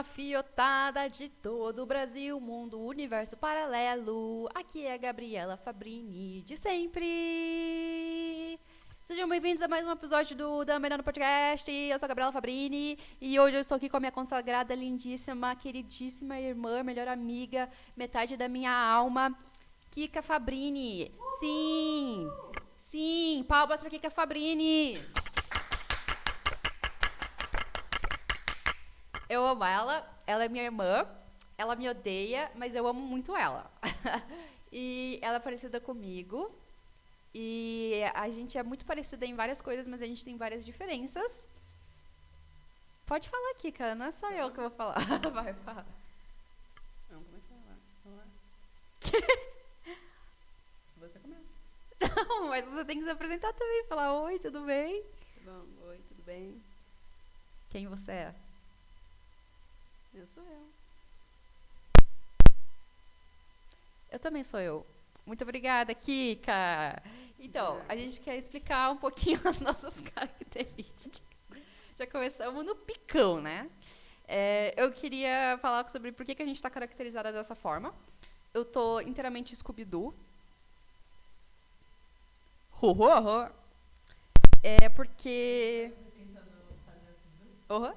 mafiotada de todo o Brasil, mundo, universo paralelo. Aqui é a Gabriela Fabrini, de sempre. Sejam bem-vindos a mais um episódio do Da Melhor no Podcast. Eu sou a Gabriela Fabrini e hoje eu estou aqui com a minha consagrada, lindíssima, queridíssima irmã, melhor amiga, metade da minha alma, Kika Fabrini. Sim! Sim! Palmas para Kika Fabrini! Eu amo ela, ela é minha irmã, ela me odeia, mas eu amo muito ela. e ela é parecida comigo. E a gente é muito parecida em várias coisas, mas a gente tem várias diferenças. Pode falar aqui, cara, não é só eu que vou falar. Vai, fala. Não, começa. Vamos lá. Você começa. Não, mas você tem que se apresentar também, falar oi, tudo bem? Bom, oi, tudo bem? Quem você é? Sou eu. Eu também sou eu. Muito obrigada, Kika. Então, a gente quer explicar um pouquinho as nossas características. Já começamos no picão, né? É, eu queria falar sobre por que, que a gente está caracterizada dessa forma. Eu tô inteiramente Scooby-Doo. Ho, ho, ho. É porque... Uhum.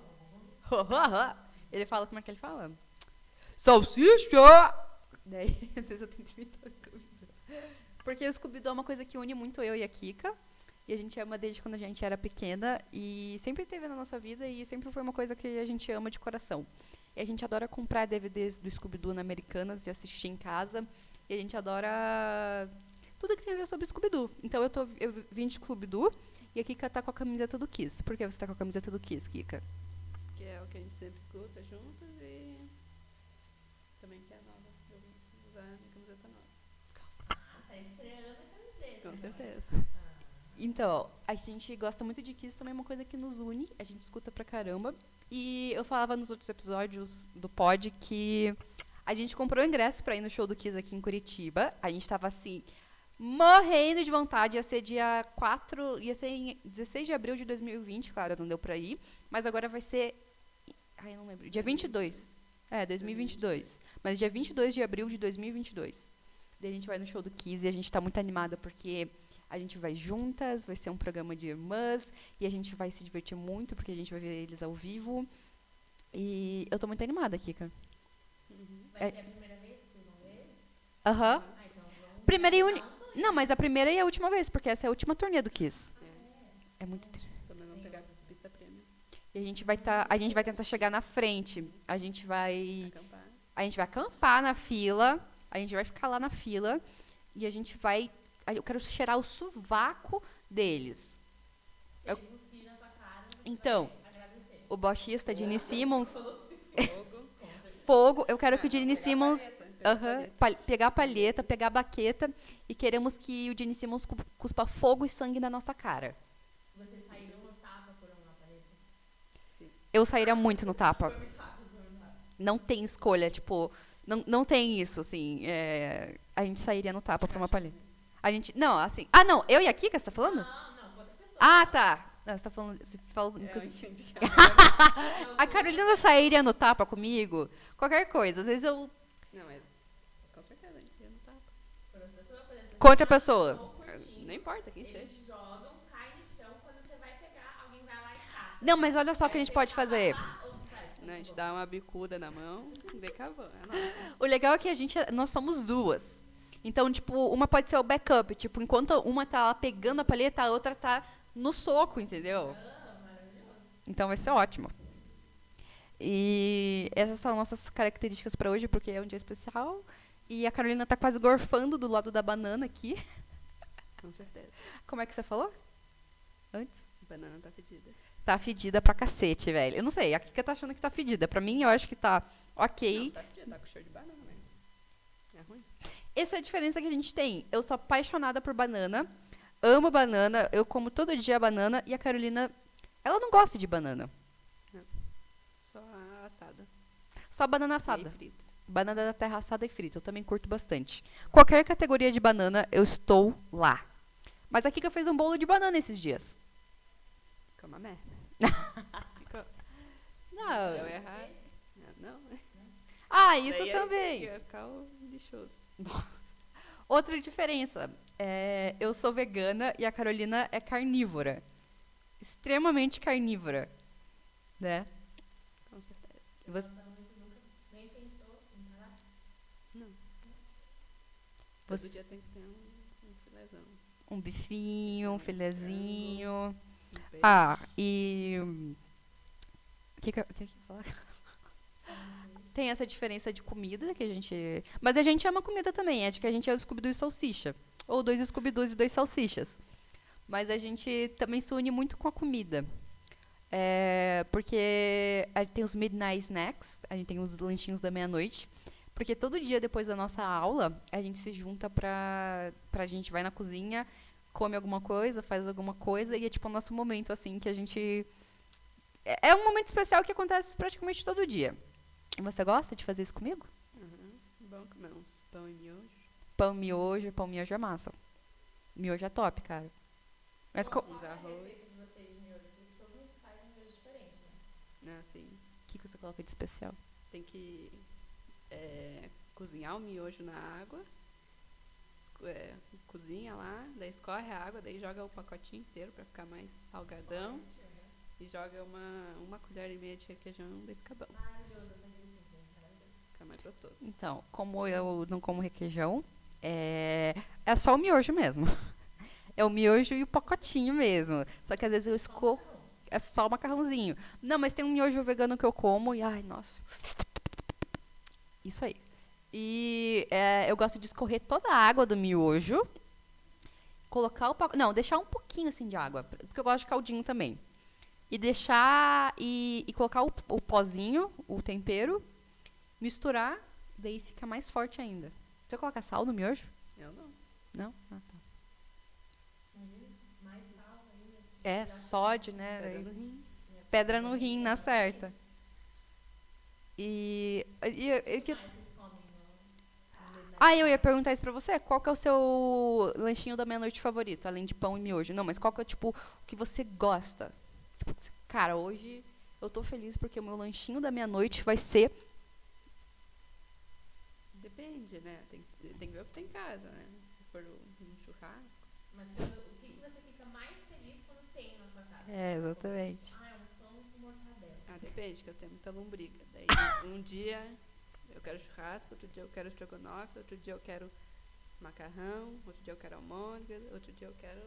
Ho, ho, ho. Ele fala como é que ele fala? Salsicha! Daí, às vezes eu tento imitar o Scooby-Doo. Porque o Scooby-Doo é uma coisa que une muito eu e a Kika. E a gente ama desde quando a gente era pequena. E sempre teve na nossa vida e sempre foi uma coisa que a gente ama de coração. E a gente adora comprar DVDs do Scooby-Doo na Americanas e assistir em casa. E a gente adora tudo que tem a ver sobre Scooby-Doo. Então eu, tô, eu vim de Scooby-Doo e a Kika tá com a camiseta do Kiss. Por que você tá com a camiseta do Kiss, Kika? Que o a gente sempre escuta juntos e também que é nova. Eu vou usar a minha camiseta nova. Tá estreando a camiseta. Com certeza. Então, a gente gosta muito de Kiss, também é uma coisa que nos une, a gente escuta pra caramba. E eu falava nos outros episódios do pod que a gente comprou ingresso pra ir no show do Kiss aqui em Curitiba. A gente tava assim, morrendo de vontade. Ia ser dia 4, ia ser em 16 de abril de 2020, claro, não deu pra ir. Mas agora vai ser. Ai, não lembro. Dia 22. É, 2022. Mas dia 22 de abril de 2022. Daí a gente vai no show do Kiss e a gente tá muito animada porque a gente vai juntas, vai ser um programa de irmãs e a gente vai se divertir muito porque a gente vai ver eles ao vivo. E eu tô muito animada, Kika. Vai É- ser a primeira vez? Aham. Ah, então. Primeira e uni... Não, mas a primeira e a última vez, porque essa é a última turnê do Kiss. É muito triste. Também vamos pegar pista premium. E a gente vai tá, a gente vai tentar chegar na frente. A gente vai Acampar. a gente vai acampar na fila, a gente vai ficar lá na fila e a gente vai eu quero cheirar o sovaco deles. Eu- cara, Então, o baixista Gene Simmons, Fogo. fogo, eu quero que o Gene Simmons palheta, pegar palheta. a palheta, pegar a baqueta e queremos que o Gene Simmons cu- cuspa fogo e sangue na nossa cara. Vocês saíram no tapa por uma paleta. Sim. Eu sairia muito no tapa. Não tem escolha, tipo, não, não tem isso, assim. é, a gente sairia no tapa por uma palheta. A gente. Não, assim. Ah, não, eu e a Kika, você tá falando? Não, não, outra pessoa. Ah, tá. Não, você tá falando. Você falou É, inclusive- entendi que A Carolina sairia no tapa comigo? Qualquer coisa. Às vezes eu. Não, mas com certeza a gente ia no tapa. Contra a pessoa. Não importa quem seja. Não, mas olha só o que a gente pode fazer. Não, a gente dá uma bicuda na mão e vem cavando. É. O legal é que a gente. Nós somos duas. Então, tipo, uma pode ser o backup. Tipo, enquanto uma tá lá pegando a palheta, a outra tá no soco, entendeu? Então vai ser ótimo. E essas são nossas características para hoje, porque é um dia especial. E a Carolina tá quase gorfando do lado da banana aqui. Com certeza. Como é que você falou? Antes? A banana tá fedida. Tá fedida pra cacete, velho. Eu não sei, a Kika tá achando que tá fedida. Pra mim, eu acho que tá ok. Não, tá fedida, tá com cheiro de banana mesmo. É ruim. Essa é a diferença que a gente tem. Eu sou apaixonada por banana, amo banana, eu como todo dia banana e a Carolina, ela não gosta de banana. Só a assada. Só banana E assada. frita. Banana da terra assada e frita, eu também curto bastante. Qualquer categoria de banana, eu estou lá. Mas a Kika fez um bolo de banana esses dias. Ficou. Não, Eu errar. Ah, isso Daí também. Vai ficar lixoso. Outra diferença. é, eu sou vegana e a Carolina é carnívora. Extremamente carnívora. Né? Com certeza. Você, Nem pensou em parar? Não. Você- Todo dia tem que ter um, um filézão. um bifinho, um filezinho. Ah, e. O que, que, eu- que, que eu falar? Tem essa diferença de comida que a gente. Mas a gente ama comida também. É de que a gente é o Scooby-Doo e salsicha. Ou dois Scooby-Doos e dois salsichas. Mas a gente também se une muito com a comida. É, porque a gente tem os midnight snacks, a gente tem os lanchinhos da meia-noite. Porque todo dia depois da nossa aula, a gente se junta pra, pra gente vai na cozinha, come alguma coisa, faz alguma coisa, e é tipo o nosso momento, assim, que a gente. É é um momento especial que acontece praticamente todo dia. E você gosta de fazer isso comigo? Uhum. Bom comer uns pão e miojo. Pão miojo, pão miojo é massa. Miojo é top, cara. Mas co- Uns arroz. Né, assim. o que, que você coloca de especial? Tem que é, cozinhar o miojo na água. É, cozinha lá, daí escorre a água, daí joga o pacotinho inteiro pra ficar mais salgadão. E joga uma, uma colher e meia de requeijão, daí fica bom. Fica mais gostoso. Então, como eu não como requeijão, é, é só o miojo mesmo. É o miojo e o pacotinho mesmo. Só que às vezes eu escorro. É só o macarrãozinho. Não, mas tem um miojo vegano que eu como e, ai, nossa. Isso aí. E é, eu gosto de escorrer toda a água do miojo. Colocar o pacote. Não, deixar um pouquinho assim de água. Porque eu gosto de caldinho também. E deixar. E, e colocar o, o pozinho, o tempero. Misturar. Daí fica mais forte ainda. Você coloca sal no miojo? Eu não. Não? Ah, tá. Mais sal ainda. É, sódio, né? Pedra no rim. Pedra no rim, na certa. E. e, e que- Ah, eu ia perguntar isso pra você. Qual que é o seu lanchinho da meia-noite favorito, além de pão e miojo? Não, mas qual que é, tipo, o que você gosta? Tipo, cara, hoje eu tô feliz porque o meu lanchinho da meia-noite vai ser. Depende, né? Tem, tem que ver o que tem em casa, né? Se for um churrasco. Mas o que, que você fica mais feliz quando tem na sua casa? É, exatamente. Ah, é um pão com mortadela. Ah, depende, que eu tenho muita lombriga. Daí um dia eu quero churrasco, outro dia eu quero estrogonofe, outro dia eu quero macarrão, outro dia eu quero almôndega, outro dia eu quero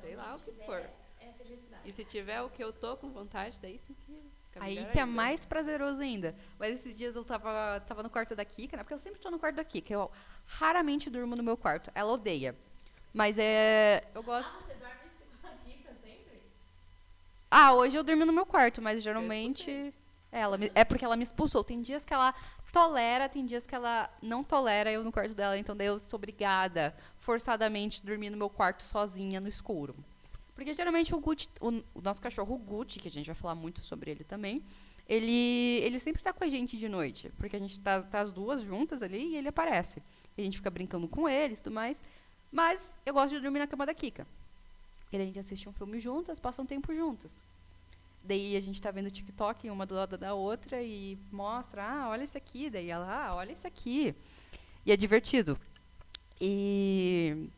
sei lá o que for. É felicidade. E se tiver o que eu tô com vontade, daí sim que fica Aí que é ainda. mais prazeroso ainda. Mas esses dias eu tava, tava no quarto da Kika, né? Porque eu sempre tô no quarto da Kika. Eu raramente durmo no meu quarto. Ela odeia. Mas é. Eu gosto. Ah, você dorme com a Kika sempre? Ah, hoje eu durmo no meu quarto, mas geralmente. É, ela me- é porque ela me expulsou. Tem dias que ela tolera, tem dias que ela não tolera eu no quarto dela. Então daí eu sou obrigada, forçadamente, a dormir no meu quarto sozinha no escuro. Porque geralmente o Gucci, o, o nosso cachorro Gucci, que a gente vai falar muito sobre ele também, ele, ele sempre tá com a gente de noite. Porque a gente tá, tá as duas juntas ali e ele aparece. E a gente fica brincando com ele e tudo mais. Mas eu gosto de dormir na cama da Kika. Daí a gente assiste um filme juntas, passa um tempo juntas. Daí a gente tá vendo TikTok uma do lado da outra e mostra, ah, olha isso aqui. Daí ela, ah, olha isso aqui. E é divertido. E.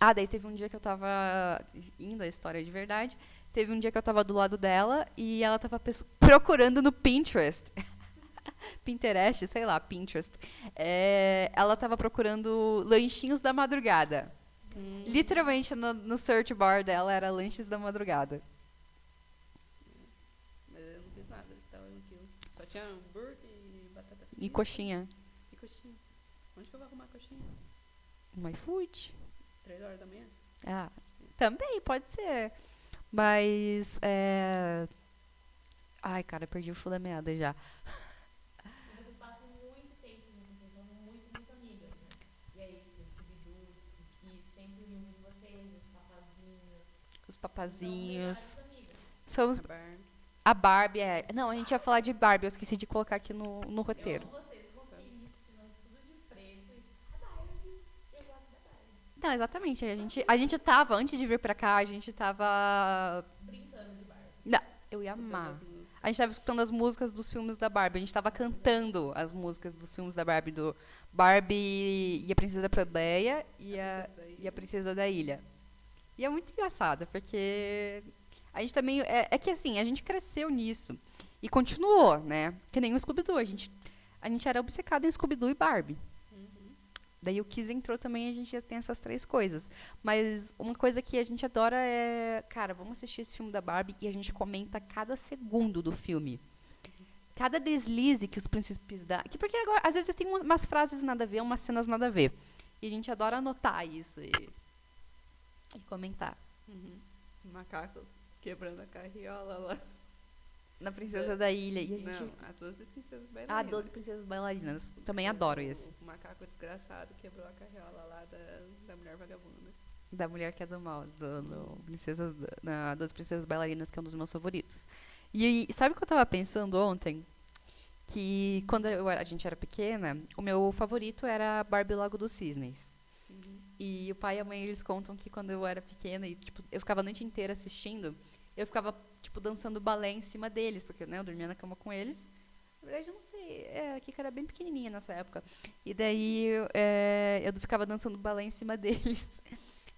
Ah, daí teve um dia que eu tava indo a história de verdade. Teve um dia que eu tava do lado dela e ela tava procurando no Pinterest. Pinterest, sei lá, Pinterest. É, ela tava procurando lanchinhos da madrugada. Hum, Literalmente no, no search bar dela era lanches da madrugada. Tinha hambúrguer e batata frita. E coxinha. E coxinha. Onde que eu vou arrumar coxinha? No iFood. Três horas da manhã? Ah, também pode ser. Mas. É... Ai, cara, perdi o fio da meada já. Vocês passam muito tempo juntos, vocês são muito, muito amigas, né? E aí, o Scooby-Doo, o Kiss, sempre reúne vocês, os papazinhos. Os São papazinhos. Somos. A bar. A Barbie é. Não, a gente ia falar de Barbie, eu esqueci de colocar aqui no, no roteiro. A. Não, exatamente. A gente, a gente tava, antes de vir pra cá, a gente tava. Brincando de Barbie. Não, eu ia amar. a gente tava escutando as músicas dos filmes da Barbie. A gente tava cantando as músicas dos filmes da Barbie, do Barbie e a Princesa Plebeia e a, e a Princesa da Ilha. E é muito engraçado, porque a gente também. É, é que assim, a gente cresceu nisso. E continuou, né? Que nem o Scooby-Doo. A gente, a gente era obcecado em Scooby-Doo e Barbie. Daí o Kiss entrou também, a gente já tem essas três coisas. Mas uma coisa que a gente adora é, cara, vamos assistir esse filme da Barbie e a gente comenta cada segundo do filme. Cada deslize que os príncipes dão. Que porque agora, às vezes tem umas, frases nada a ver, umas cenas nada a ver. E a gente adora anotar isso e, e comentar. Uhum. Macaco quebrando a carriola lá. Na Princesa da Ilha. E a gente. Não, as 12 princesas Ah, bailarinas. 12 Princesas Bailarinas. Também adoro esse. O macaco desgraçado quebrou a carriola lá da, da mulher vagabunda. Da mulher que é do mal, do, do princesas, na, das princesas bailarinas, que é um dos meus favoritos. E, e sabe o que eu tava pensando ontem? Que quando eu a gente era pequena, o meu favorito era Barbie Lago dos Cisnes. E o pai e a mãe, eles contam que quando eu era pequena e, tipo, eu ficava a noite inteira assistindo, eu ficava, tipo, dançando balé em cima deles, porque, né, eu dormia na cama com eles. Na verdade, eu não sei, é, a Kika era bem pequenininha nessa época. E daí, é, eu ficava dançando balé em cima deles.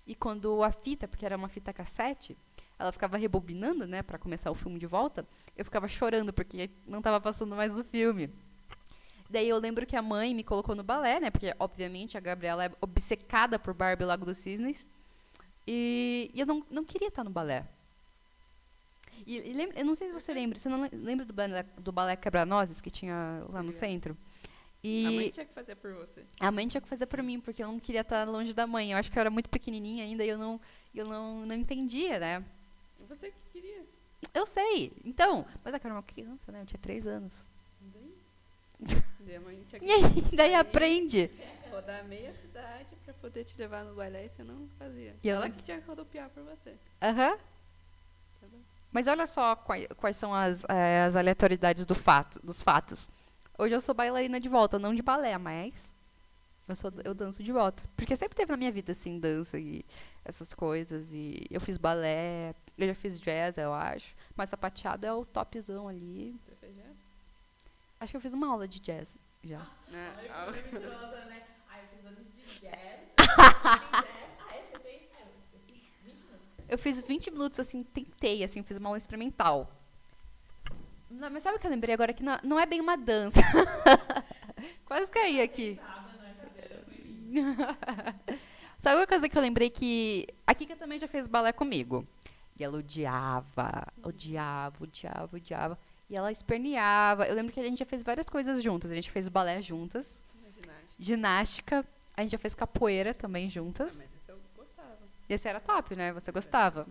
E quando a fita, porque era uma fita cassete, ela ficava rebobinando, né, para começar o filme de volta, eu ficava chorando porque não estava passando mais o filme. Daí eu lembro que a mãe me colocou no balé, né, porque obviamente a Gabriela é obcecada por Barbie Lago dos Cisnes. E, e eu não, não queria estar no balé. E, e lembra, eu não sei se você lembra, você não le- lembra do balé, do balé Quebra-Nozes que tinha lá no centro? A E mãe tinha que fazer por você. a mãe tinha que fazer por mim, porque eu não queria estar longe da mãe. Eu acho que eu era muito pequenininha ainda e eu não, eu não, não entendia, né? Você que queria. Eu sei. Então, mas é que eu era uma criança, né? Eu tinha três anos. Que E aí, daí aprende. rodar meia cidade pra poder te levar no balé e você não fazia. E ela que tinha que rodopiar por você. Aham. Tá? Mas olha só quais, quais são as, eh, as aleatoriedades do fato, dos fatos. Hoje eu sou bailarina de volta, não de balé, mas eu, sou, eu danço de volta. Porque sempre teve na minha vida, assim, dança e essas coisas. E eu fiz balé, eu já fiz jazz, eu acho. Mas sapateado é o topzão ali. Acho que eu fiz uma aula de jazz já. Né? Ah, mentirosa, né? Ah, eu fiz anos de jazz. jazz. É? Ah, eu fiz 20 minutos. Eu fiz 20 minutos, assim, tentei, assim, fiz uma aula experimental. Não, mas sabe o que eu lembrei agora? Que não, não é bem uma dança. Quase caí aqui. sabe uma coisa que eu lembrei que a Kika também já fez balé comigo. E ela odiava, odiava, odiava, odiava. E ela esperneava. Eu lembro que a gente já fez várias coisas juntas. A gente fez balé juntas, ginástica. ginástica, a gente já fez capoeira também Ah, juntas. mas isso eu gostava. E esse era top, né? Você gostava?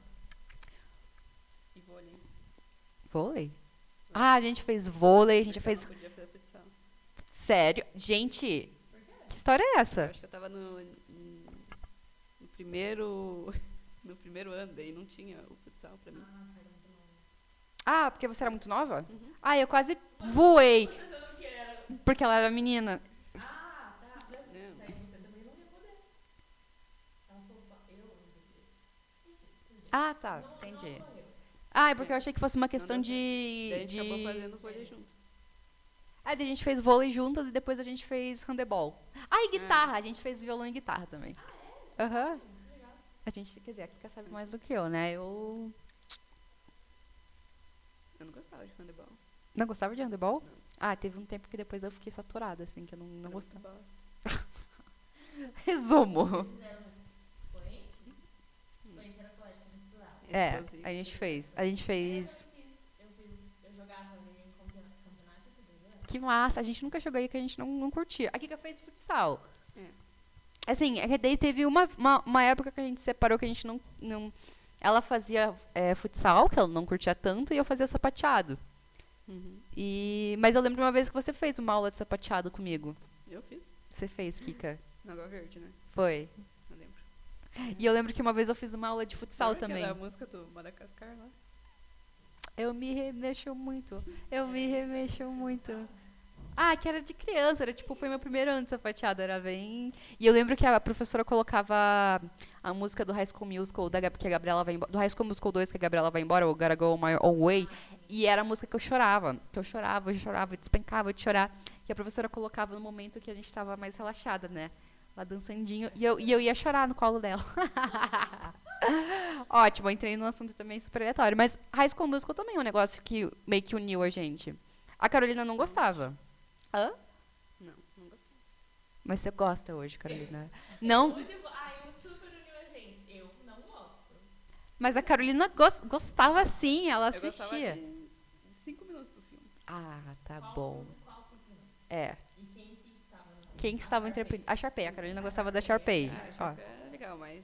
E vôlei. Vôlei? Ah, a gente fez vôlei, a gente eu fez. não podia fazer futsal. Sério? Gente, que história é Eu essa? acho que eu tava no, no primeiro. No primeiro ano, daí não tinha o futsal pra mim. Ah, porque você era muito nova? Uhum. Ah, eu quase voei. Porque ela era menina. Ah, tá. Mas Não. daí você também não ia poder. Ela falou só eu não ia poder. Ah, tá, entendi. Ah, é porque eu achei que fosse uma questão de. A gente acabou fazendo vôlei junto. Ah, daí a gente fez vôlei juntas e depois a gente fez handebol. Ah, e guitarra. A gente fez violão e guitarra também. Aham. A gente, quer dizer, a Kika sabe mais do que eu, né? Eu gostava de handebol. não gostava de handebol? Não. Ah, teve um tempo que depois eu fiquei saturada, assim, que eu não, não Era gostava. Resumo. Fizeram expoente? Expoente era colégio cultural. É, a gente fez. A gente fez. Eu fiz, eu jogava em campeonato campeonato e tudo, né? Que massa. A gente nunca jogou aí que a gente não, não curtia. A Kika fez futsal. É. Assim, é que daí teve uma, uma, uma época que a gente separou que a gente não. não ela fazia é, futsal, que ela não curtia tanto, e eu fazia sapateado. Uhum. E, mas eu lembro uma vez que você fez uma aula de sapateado comigo. Eu fiz. Você fez, Kika. Na Água Verde, né? Foi. Eu lembro. E eu lembro que uma vez eu fiz uma aula de futsal Lembra também. aquela música do Madagascar lá? Eu me remexo muito. Eu me remexo muito. Ah, que era de criança, era tipo, foi meu primeiro ano de sapateado, era bem. E eu lembro que a professora colocava a música do High School Musical, da, que a Gabriela vai embora, do High School Musical 2 que a Gabriela vai embora, o Gotta Go My Own Way, E era a música que eu chorava. Que eu chorava, eu chorava, eu despencava de chorar. Que a professora colocava no momento que a gente estava mais relaxada, né? Lá dançandinho. E eu, e eu ia chorar no colo dela. Ótimo, entrei num assunto também super aleatório. Mas High School Musical também é um negócio que meio que uniu a gente. A Carolina não gostava. Hã? Não, não gostei. Mas você gosta hoje, Carolina. Não, Hoje, ai, eu super uniu a gente. Eu não gosto. mas a Carolina gos- gostava sim, ela Eu gostava assistia. de cinco minutos do filme. Ah, tá bom. Qual minutos? É. E quem que estava interpretando? A Sharpay. A Carolina gostava da Sharpay. Ah, Ó. acho que é legal, mas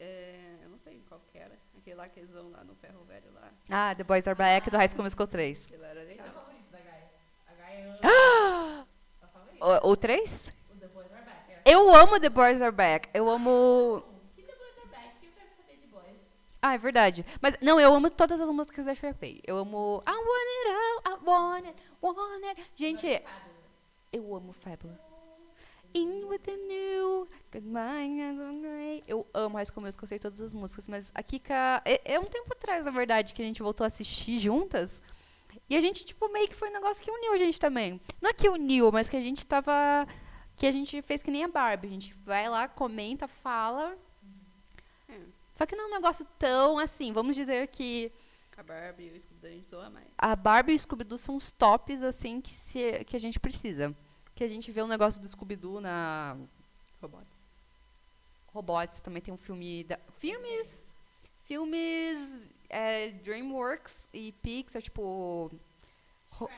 é, eu não sei qual que era. Aquele lá que eles vão lá no ferro velho lá. Ah, The Boys Are Back do High School Musical 3. Aquele era O favorito. O, o 3? O The Boys Are Back. É. Eu amo The Boys Are Back. Eu amo. Que The Boys Are Back? O que eu quero saber de boys? Ah, é verdade. Mas não, eu amo todas as músicas da Sharpay. Eu amo I Want It All, I Want It, Want It. Gente, eu amo Fabulous. In with the new, good mind and great. Eu amo High School Musical, eu sei todas as músicas, mas a Kika... É, é um tempo atrás, na verdade, que a gente voltou a assistir juntas. E a gente, tipo, meio que foi um negócio que uniu a gente também. Não é que uniu, mas que a gente tava... Que a gente fez que nem a Barbie. A gente vai lá, comenta, fala. É, Só que não é um negócio tão assim. Vamos dizer que a Barbie e o Scooby a gente zoa mais. a Barbie e o Scooby-Doo são os tops, assim, que, se, que a gente precisa. Que a gente vê um negócio do Scooby-Doo na Robots. Robots. Também tem um filme... Da, filmes... Filmes... é, DreamWorks e Pixar, tipo... Ro-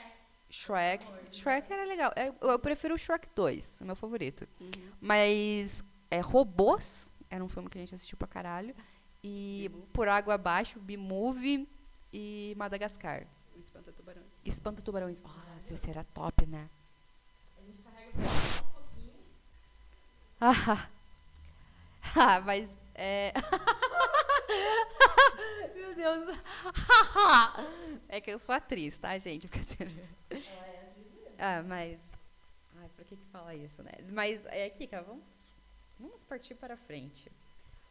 Shrek. Shrek era legal. É, Eu, eu prefiro o Shrek 2, é o meu favorito. Uhum. Mas é, Robôs era um filme que a gente assistiu pra caralho. E. Por Água Abaixo, B-Movie e Madagascar. O Espanta Tubarões. Espanta Tubarões. Nossa, esse era top, né? A gente carrega um pouquinho. Ah, ah, mas é. Meu Deus. é que eu sou atriz, tá, gente? Brincadeira. Ela é atriz mesmo. Ah, mas. Ai, por que que fala isso, né? Mas, é, Kika, vamos, vamos partir para frente.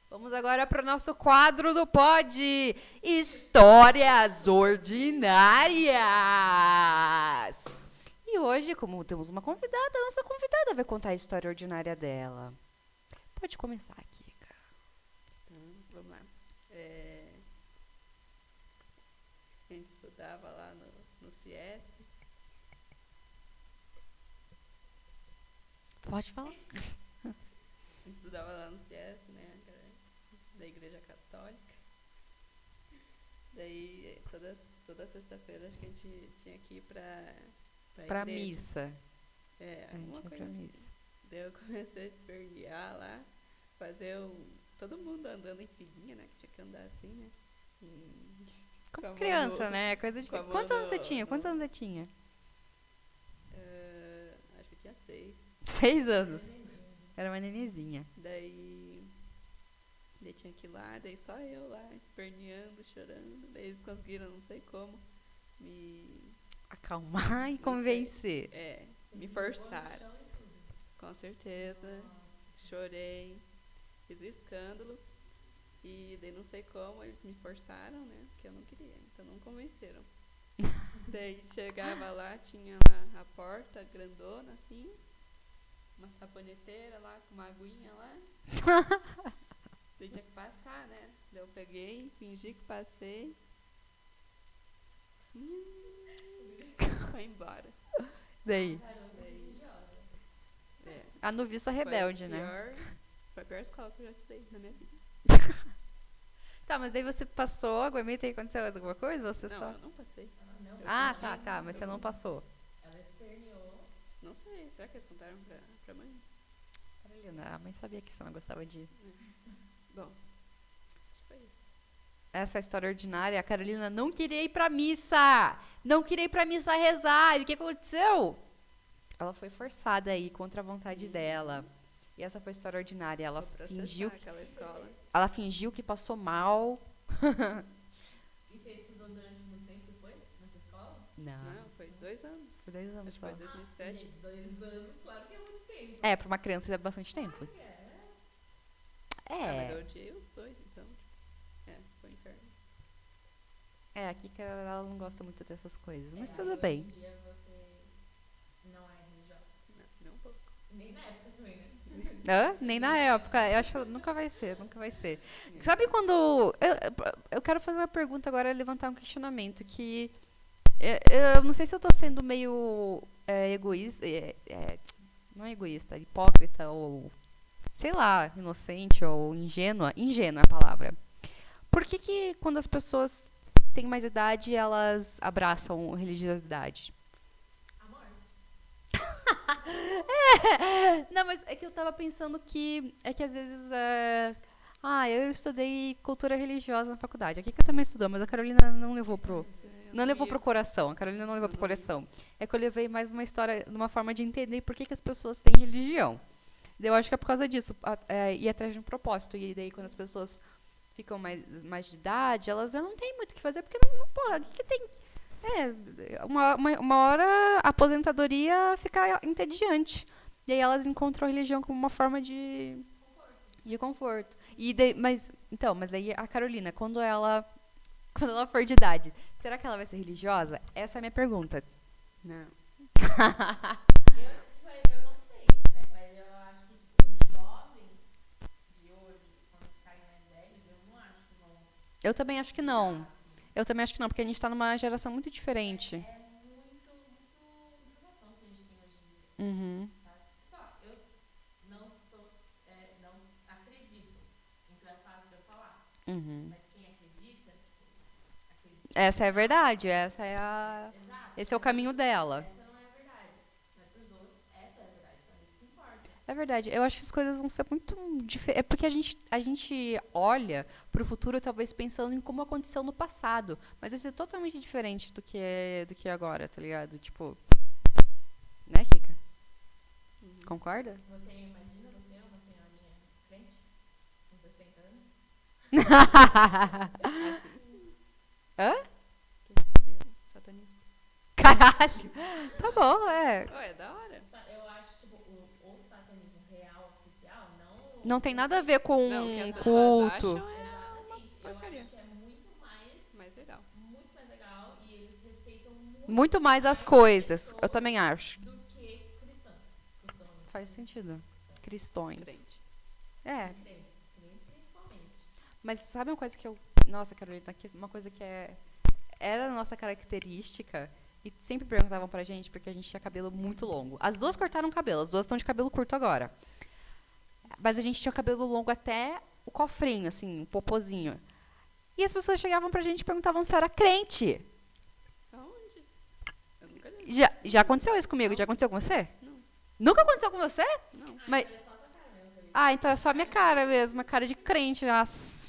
Vamos agora para o nosso quadro do Pod Histórias Ordinárias. E hoje, como temos uma convidada, a nossa convidada vai contar a história ordinária dela. Pode começar, Kika. Então, vamos lá. É, a gente estudava lá no, no Ciesc. Pode falar. Estudava lá no Ciesc, né? Da Igreja Católica. Daí, toda, toda sexta-feira, acho que a gente tinha que ir pra, pra, Pra missa. É, A gente ia pra coisa assim. missa. Daí eu comecei a espernear lá, fazer um. Todo mundo andando em filinha, né? Que tinha que andar assim, né? A Como mão criança, no- né? Coisa de. mão Quantos anos você tinha? Quantos no- anos você tinha? Eh, acho que tinha seis. Seis anos. Era uma nenezinha. Daí. Daí tinha que ir lá, daí só eu lá, esperneando, chorando. Daí eles conseguiram, não sei como, me. Acalmar e convencer. É, me forçaram. Com certeza. Chorei. Fiz escândalo. E daí não sei como eles me forçaram, né? Porque eu não queria. Então não convenceram. daí chegava lá, tinha lá a porta grandona assim. Uma saboneteira lá com uma aguinha lá. daí tinha que passar, né? Daí eu peguei, fingi que passei. Hum, foi embora. Daí. É, A noviça foi a rebelde, né? pior- Foi a pior escola que eu já estudei na minha vida. Tá, mas daí você passou, aguenta e aconteceu mais alguma coisa? Ou você não, só. eu não passei. Não, Eu Ah, tá, tá, mas você não passou. ela esperneou. Não sei, será que eles contaram pra, mãe? Carolina, a mãe sabia que você não gostava de. Bom, acho que foi isso. Essa história ordinária, a Carolina não queria ir pra missa! Não queria ir pra missa rezar! E o que aconteceu? Ela foi forçada aí contra a vontade dela. E essa foi a história ordinária. Ela fingiu, que, aquela escola. ela fingiu que passou mal. E você estudou durante muito tempo? Nessa escola? Não, Não, foi dois anos. por 10 anos Acho só. foi 2007. Gente, dois anos, tempo. É, pra uma criança é bastante tempo. Ah, mas É. eu odiei os dois, então. É, foi um inferno. É, aqui que ela não gosta muito dessas coisas, mas É, tudo hoje bem. em dia você não é religiosa. Não, nem um pouco. Nem na época também, né? Hã? Nem na época. Eu acho que nunca vai ser, nunca vai ser. Sabe quando. Eu, eu quero fazer uma pergunta agora, levantar um questionamento que. é, Eu não sei se eu tô sendo meio é, egoísta. é, é, não é egoísta, hipócrita ou. Sei lá, inocente ou ingênua. Ingênua é a palavra. Por que, que quando as pessoas têm mais idade, elas abraçam religiosidade? A morte. Não, mas é que eu tava pensando que é que às vezes é, ah, eu estudei cultura religiosa na faculdade. Aqui que eu também estudou, mas a Carolina não levou pro não levou pro coração. A Carolina não levou pro coração. É que eu levei mais uma história, uma forma de entender por que, que as pessoas têm religião. Eu acho que é por causa disso, é, ir atrás de um propósito. E daí quando as pessoas ficam mais, mais de idade, elas já não têm muito o que fazer, porque não, não porra, o que, que tem? É, uma, uma, uma hora a aposentadoria fica entediante. E aí elas encontram a religião como uma forma de de conforto. E daí- mas então, mas aí a Carolina, quando ela quando ela for de idade, será que ela vai ser religiosa? Essa é a minha pergunta. Não. Eu, tipo, eu não sei, né? Mas eu acho que tipo, os jovens de hoje, quando ficarem mais velhos, eu não acho que vão. Eu também acho que não. Eu também acho que não, porque a gente tá numa geração muito diferente. É muito, muito informação que a gente tem hoje em dia. Uhum. Eu não sou, é, não acredito. Então é fácil de eu falar. Uhum. Essa é a verdade, essa é a Exato. esse é o caminho dela. É verdade. Mas pros outros, essa é a verdade. É isso que importa. É verdade. Eu acho que as coisas vão ser muito diferentes. É porque a gente, a gente olha pro futuro talvez pensando em como aconteceu no passado. Mas vai ser totalmente diferente do que é, do que é agora, tá ligado? Tipo. Né, Kika? Uhum. Concorda? Você imagina você é uma senhorinha crente? Com 60 anos? Hã? Satanismo. Caralho! Tá bom, é. Oh, é da hora. Eu acho que tipo, o, o satanismo real, oficial, não. Não tem nada a ver com Não, o que culto. acham é. Eu acho que é muito mais, mais legal. muito mais legal e eles respeitam muito, Muito mais as coisas. Eu também acho. do que cristãos. Cristãos, Faz sentido. Cristões. Crente. É, crentes principalmente. Mas sabe uma coisa que eu. Nossa, Carolina, uma coisa que é. Era a nossa característica. E sempre perguntavam pra gente, porque a gente tinha cabelo muito longo. As duas cortaram o cabelo, as duas estão de cabelo curto agora. Mas a gente tinha o cabelo longo até o cofrinho, assim, o popozinho. E as pessoas chegavam pra gente e perguntavam se eu era crente. Aonde? Eu nunca li. Já, já aconteceu isso comigo? Já aconteceu com você? Não. Nunca aconteceu com você? Não. Mas, É só essa cara mesmo. Felipe. ah, então é só a minha cara mesmo, a cara de crente. Nossa.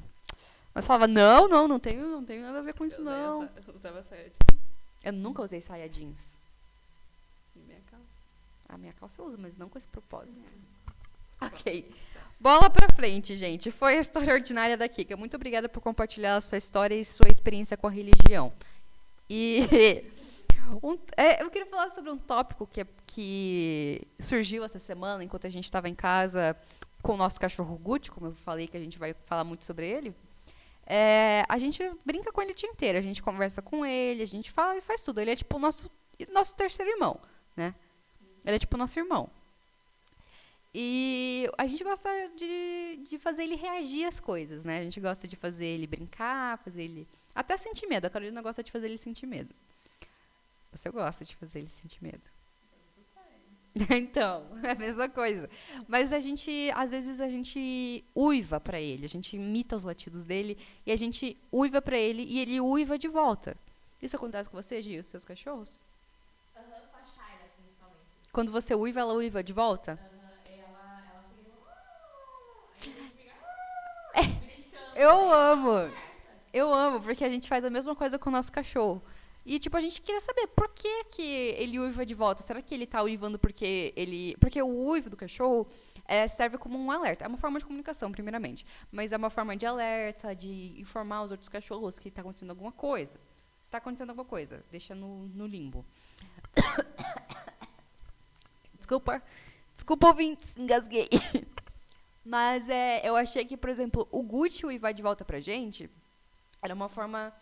Mas falava, não, não, não tenho, não tenho nada a ver com isso, Eu não. Eu usava saia jeans Eu nunca usei saia jeans. e minha calça. A minha calça eu uso, mas não com esse propósito. Ok. Bola pra frente, gente. Foi a história ordinária da Kika. Muito obrigada por compartilhar a sua história e sua experiência com a religião. E um- é, eu queria falar sobre um tópico que, que surgiu essa semana, enquanto a gente estava em casa com o nosso cachorro Gucci, como eu falei que a gente vai falar muito sobre ele. É, a gente brinca com ele o dia inteiro, a gente conversa com ele, a gente fala e faz tudo. Ele é tipo o nosso, nosso terceiro irmão, né? Ele é tipo o nosso irmão. E a gente gosta de, de fazer ele reagir às coisas, né? A gente gosta de fazer ele brincar, fazer ele. Até sentir medo. A Carolina gosta de fazer ele sentir medo. Você gosta de fazer ele sentir medo. então, é a mesma coisa. Mas a gente, às vezes, a gente uiva pra ele, a gente imita os latidos dele e a gente uiva pra ele e ele uiva de volta. Isso acontece com você, Gi, os seus cachorros? Aham, com a Shayla, principalmente. Quando você uiva, ela uiva de volta? Aham, ela, ela fica. "Ah", fica. Gritando. Eu amo. Eu amo, porque a gente faz a mesma coisa com o nosso cachorro. E, tipo, a gente queria saber por que, que ele uiva de volta. Será que ele tá uivando porque ele. Porque o uivo do cachorro é, serve como um alerta. É uma forma de comunicação, primeiramente. Mas é uma forma de alerta, de informar os outros cachorros que tá acontecendo alguma coisa. Se tá acontecendo alguma coisa, deixa no, no limbo. Desculpa. Desculpa, ouvintes, engasguei. Mas é, eu achei que, por exemplo, o Gucci uivar de volta pra gente era uma forma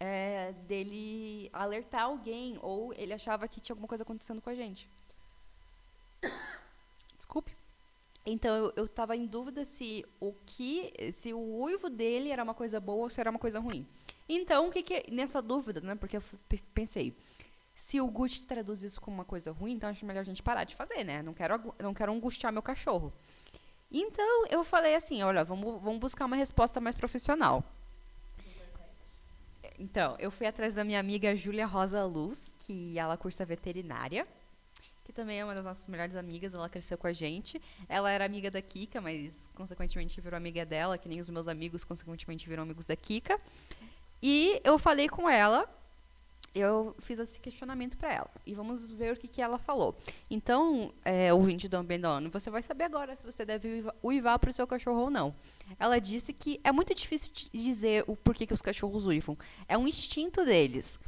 é, dele alertar alguém ou ele achava que tinha alguma coisa acontecendo com a gente. Desculpe. Então eu, eu tava em dúvida se o que, se o uivo dele era uma coisa boa ou se era uma coisa ruim. Então o que que nessa dúvida, né? Porque eu pensei, se o Gucci traduz isso como uma coisa ruim, então acho melhor a gente parar de fazer, né? Não quero não quero angustiar meu cachorro. Então eu falei assim, olha, vamos vamos buscar uma resposta mais profissional. Então, eu fui atrás da minha amiga Júlia Rosa Luz, que ela cursa veterinária, que também é uma das nossas melhores amigas, ela cresceu com a gente. Ela era amiga da Kika, mas consequentemente virou amiga dela, que nem os meus amigos consequentemente viram amigos da Kika. E eu falei com ela, eu fiz esse questionamento para ela. E vamos ver o que, que ela falou. Então, é, ouvinte do Ambendone, você vai saber agora se você deve uiva- uivar para o seu cachorro ou não. Ela disse que é muito difícil dizer o porquê que os cachorros uivam. É um instinto deles.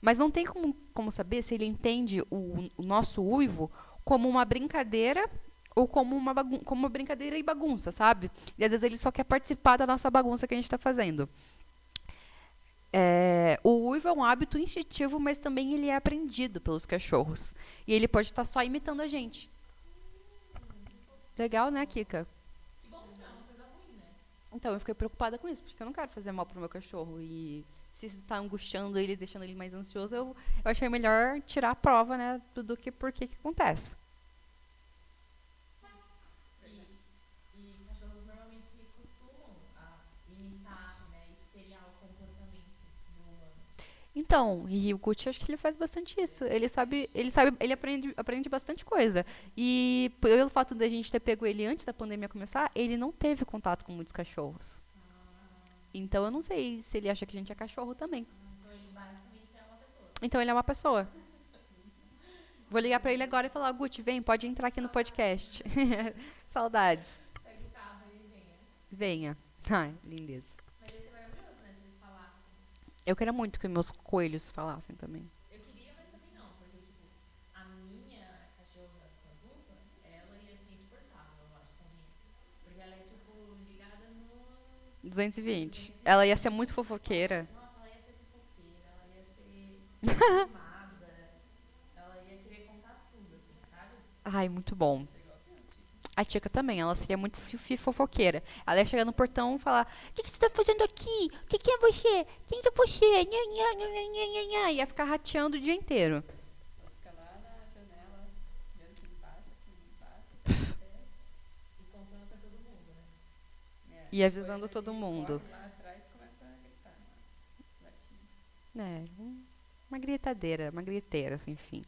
Mas não tem como, como saber se ele entende o, o nosso uivo como uma brincadeira ou como uma, como uma brincadeira e bagunça, sabe? E às vezes ele só quer participar da nossa bagunça que a gente está fazendo. É, o uivo é um hábito instintivo, mas também ele é aprendido pelos cachorros. E ele pode estar só imitando a gente. Legal, né, Kika? Então, eu fiquei preocupada com isso, porque eu não quero fazer mal pro meu cachorro. E se isso tá angustiando ele, deixando ele mais ansioso, eu, eu achei melhor tirar a prova, né, do, do que por que acontece. E cachorros normalmente costumam a imitar, né, espelhar o comportamento do humano. Então, e o Gucci, acho que ele faz bastante isso. Ele sabe, ele sabe, ele aprende, aprende bastante coisa. E pelo fato da gente ter pego ele antes da pandemia começar, ele não teve contato com muitos cachorros. Então eu não sei se ele acha que a gente é cachorro também. Então ele é uma pessoa. Vou ligar pra ele agora e falar, Gucci, vem, pode entrar aqui no podcast. Saudades. Venha. Venha. Ai, lindeza. Mas ia ser maravilhoso, né, se eles falassem. Eu queria muito que meus coelhos falassem também. Eu queria, mas também não, porque, tipo, a minha cachorra adulta, ela ia ser insuportável, eu acho, também. Porque ela é, tipo, ligada no... 220. Ela ia ser muito fofoqueira. Nossa, ela ia ser fofoqueira, ela ia ser animada, ela ia querer contar tudo, assim, sabe? Ai, muito bom. A Tica também, ela seria muito fofoqueira. Ela ia chegar no portão e falar: O que, que você tá fazendo aqui? O que, que é você? Quem é você? Nha, nha, nha, nha, nha, nha. Ia ficar rateando o dia inteiro. E avisando todo mundo. É, um- uma gritadeira, uma griteira, assim, enfim.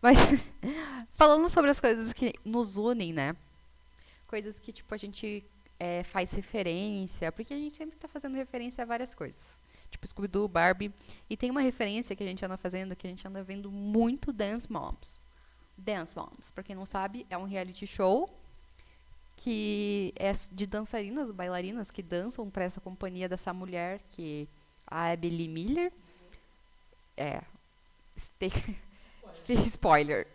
Mas, falando sobre as coisas que nos unem, né? Coisas que, tipo, a gente é, faz referência, porque a gente sempre tá fazendo referência a várias coisas. Tipo, Scooby-Doo, Barbie. E tem uma referência que a gente anda fazendo, que a gente anda vendo muito Dance Moms. Dance Moms, pra quem não sabe, é um reality show que é de dançarinas, bailarinas que dançam para essa companhia dessa mulher que a Abby Miller é spoiler.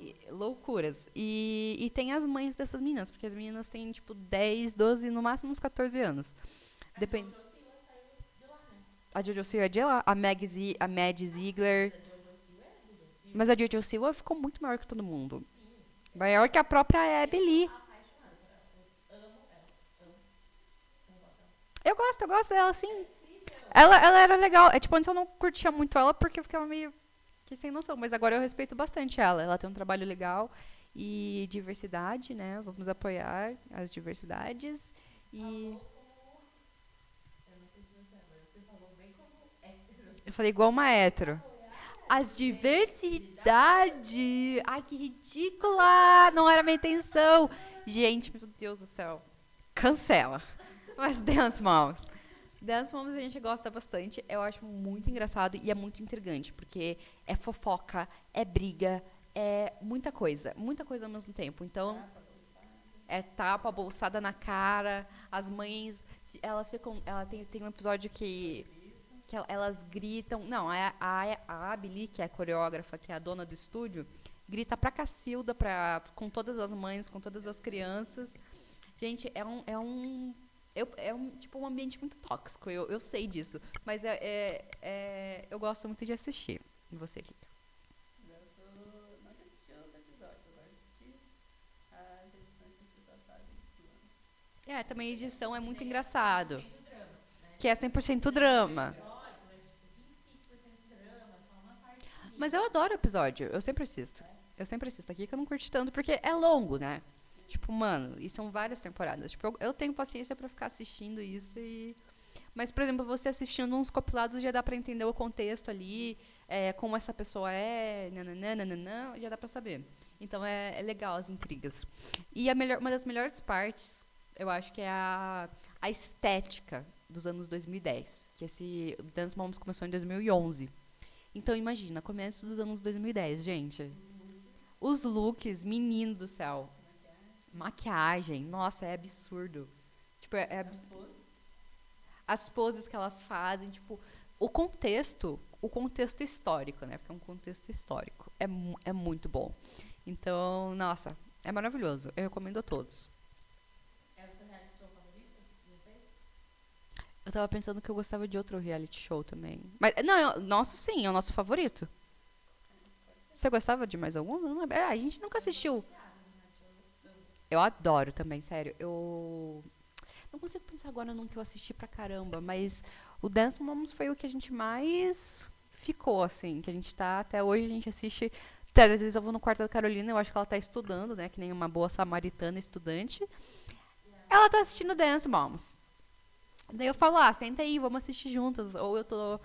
E- loucuras. E, e tem as mães dessas meninas porque as meninas têm tipo 10, 12 no máximo uns 14 anos. Depende a Jojo Siwa é de lá. A Meg Z, a Mad Ziegler. Mas a Jojo Siwa ficou muito maior que todo mundo. Maior que a própria Abby Lee. Eu gosto, eu gosto dela, sim. Ela, ela era legal. É tipo, antes eu não curtia muito ela porque eu ficava meio que sem noção. Mas agora eu respeito bastante ela. Ela tem um trabalho legal e diversidade, né? Vamos apoiar as diversidades. E. Eu falei igual uma hétero. As diversidades! Ai, que ridícula! Não era minha intenção! Gente, meu Deus do céu. Cancela. Mas Dance Moms. Dance Moms a gente gosta bastante. Eu acho muito engraçado e é muito intrigante, porque é fofoca, é briga, é muita coisa. Muita coisa ao mesmo tempo. Então, é tapa, bolsada na cara. As mães, elas ficam. Ela tem, tem um episódio que. Que el- elas gritam. Não, a, a, a Lee, que é a coreógrafa, que é a dona do estúdio, grita pra Cacilda, pra, com todas as mães, com todas as crianças. Gente, é um, é um eu, é um, tipo um ambiente muito tóxico, eu, eu sei disso. Mas é, é, é- eu gosto muito de assistir. E você, Kika? Eu sou. Não que assisti os episódios, eu gosto de assistir as edições que as pessoas fazem do ano. É, também a edição é muito engraçado. Tem o drama, né? Que é 100% drama. É tipo 25% drama, só uma parte. Mas eu adoro episódio, eu sempre assisto. Eu sempre assisto aqui que eu não curti tanto, porque é longo, né? Tipo, mano, e são várias temporadas. Tipo, eu, eu tenho paciência pra ficar assistindo isso e. Mas, por exemplo, você assistindo uns compilados já dá pra entender o contexto ali, é, como essa pessoa é, nananã, já dá pra saber. Então é, é legal as intrigas. E a melhor, uma das melhores partes, eu acho que é a, a estética dos anos 2010. Que esse Dance Moms começou em 2011. Então imagina, começo dos anos 2010, gente. Os looks, menino do céu. Maquiagem, nossa, é absurdo. Tipo, é, é as poses que elas fazem, tipo, o contexto, o contexto histórico, né? Porque é um contexto histórico. É, é muito bom. Então, nossa, é maravilhoso. Eu recomendo a todos. É o seu reality show favorito? Eu tava pensando que eu gostava de outro reality show também. Mas, não, é nosso sim, é o nosso favorito. Você gostava de mais algum? É, a gente nunca assistiu. Eu adoro também, sério. Eu não consigo pensar agora num que eu assisti pra caramba, mas o Dance Moms foi o que a gente mais ficou, assim. Que a gente tá, até hoje a gente assiste. Às vezes eu vou no quarto da Carolina, eu acho que ela tá estudando, né? Que nem uma boa samaritana estudante. Ela tá assistindo Dance Moms. Daí eu falo, ah, senta aí, vamos assistir juntas. Ou eu tô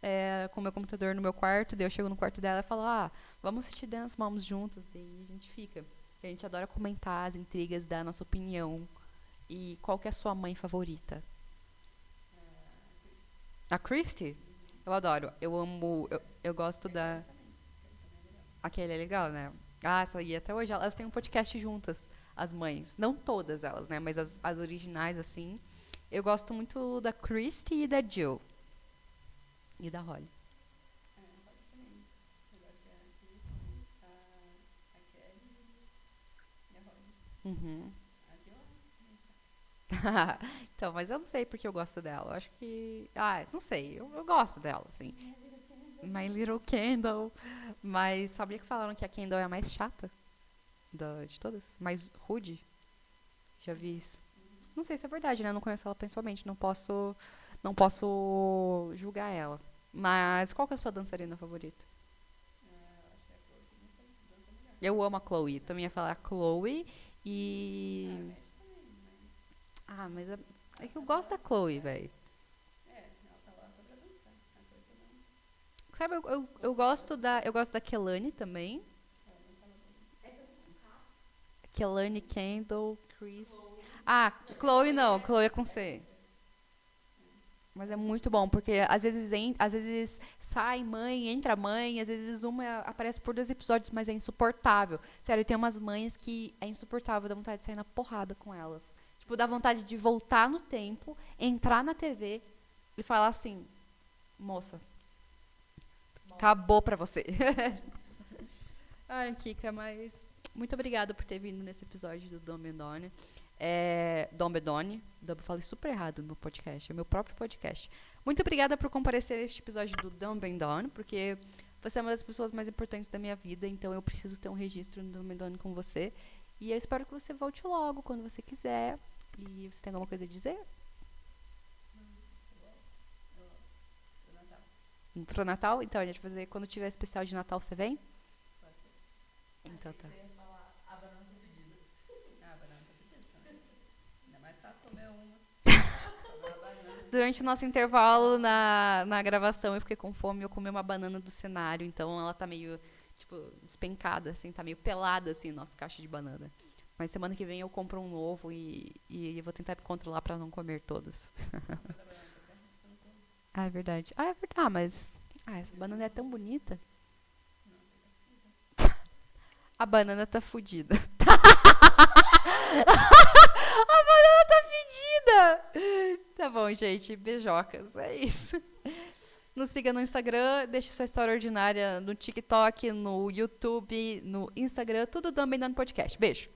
é, com o meu computador no meu quarto, daí eu chego no quarto dela e falo, ah, vamos assistir Dance Moms juntas. Daí a gente fica. A gente adora comentar as intrigas, dar a nossa opinião. E qual que é a sua mãe favorita? A Christy? Eu adoro. Eu amo. Eu, eu gosto da. Aquele é legal, né? Ah, essa aí até hoje. Elas têm um podcast juntas, as mães. Não todas elas, né? Mas as, as originais, assim. Eu gosto muito da Christy e da Jill. E da Holly. É, eu gosto também. Eu gosto da Cris, a, a Kelly e a Rosa. Uhum. Então, mas eu não sei porque eu gosto dela. Eu acho que. Ah, não sei. Eu, eu gosto dela, assim. My Little Kendall. Mas sabia que falaram que a Kendall é a mais chata da, de todas? Mais rude? Já vi isso. Não sei se é verdade, né? Eu não conheço ela pessoalmente. Não posso. Não posso julgar ela. Mas qual que é a sua dançarina favorita? Eu amo a Chloe. Também ia falar a Chloe e. Ah, mas é, é que eu gosto da Chloe, velho. Sabe, eu, eu, eu gosto da. Eu gosto da Kelani também. Kelani, Kendall, Chris. Ah, Chloe não, Chloe é com C. Mas é muito bom, porque às vezes, às vezes sai mãe, entra mãe, às vezes uma aparece por dois episódios, mas é insuportável. Sério, tem umas mães que é insuportável, dá vontade de sair na porrada com elas. Tipo, dá vontade de voltar no tempo, entrar na TV e falar assim: moça, acabou pra você. Ai, Kika, mas muito obrigada por ter vindo nesse episódio do Dom Bedone. É, Dom. Dom- Eu falei super errado no meu podcast, é meu próprio podcast. Muito obrigada por comparecer a este episódio do Dom Bedone, porque você é uma das pessoas mais importantes da minha vida, então eu preciso ter um registro no Dom Bedone com você. E eu espero que você volte logo, quando você quiser. E você tem alguma coisa a dizer? Pro Natal? Então, a gente vai fazer quando tiver especial de Natal, você vem? Então tá. Durante o nosso intervalo na, na gravação, eu fiquei com fome eu comi uma banana do cenário. Então ela tá meio, tipo, despencada, assim, tá meio pelada, assim, nossa caixa de banana. Mas semana que vem eu compro um novo e, e eu vou tentar me controlar pra não comer todas. ah, é verdade. Ah, é verdade. Ah, mas. Ah, essa banana é tão bonita. A banana tá fudida. A banana fedida! Tá bom, gente. Beijocas. É isso. Nos siga no Instagram, deixe sua história ordinária no TikTok, no YouTube, no Instagram, tudo também no podcast. Beijo.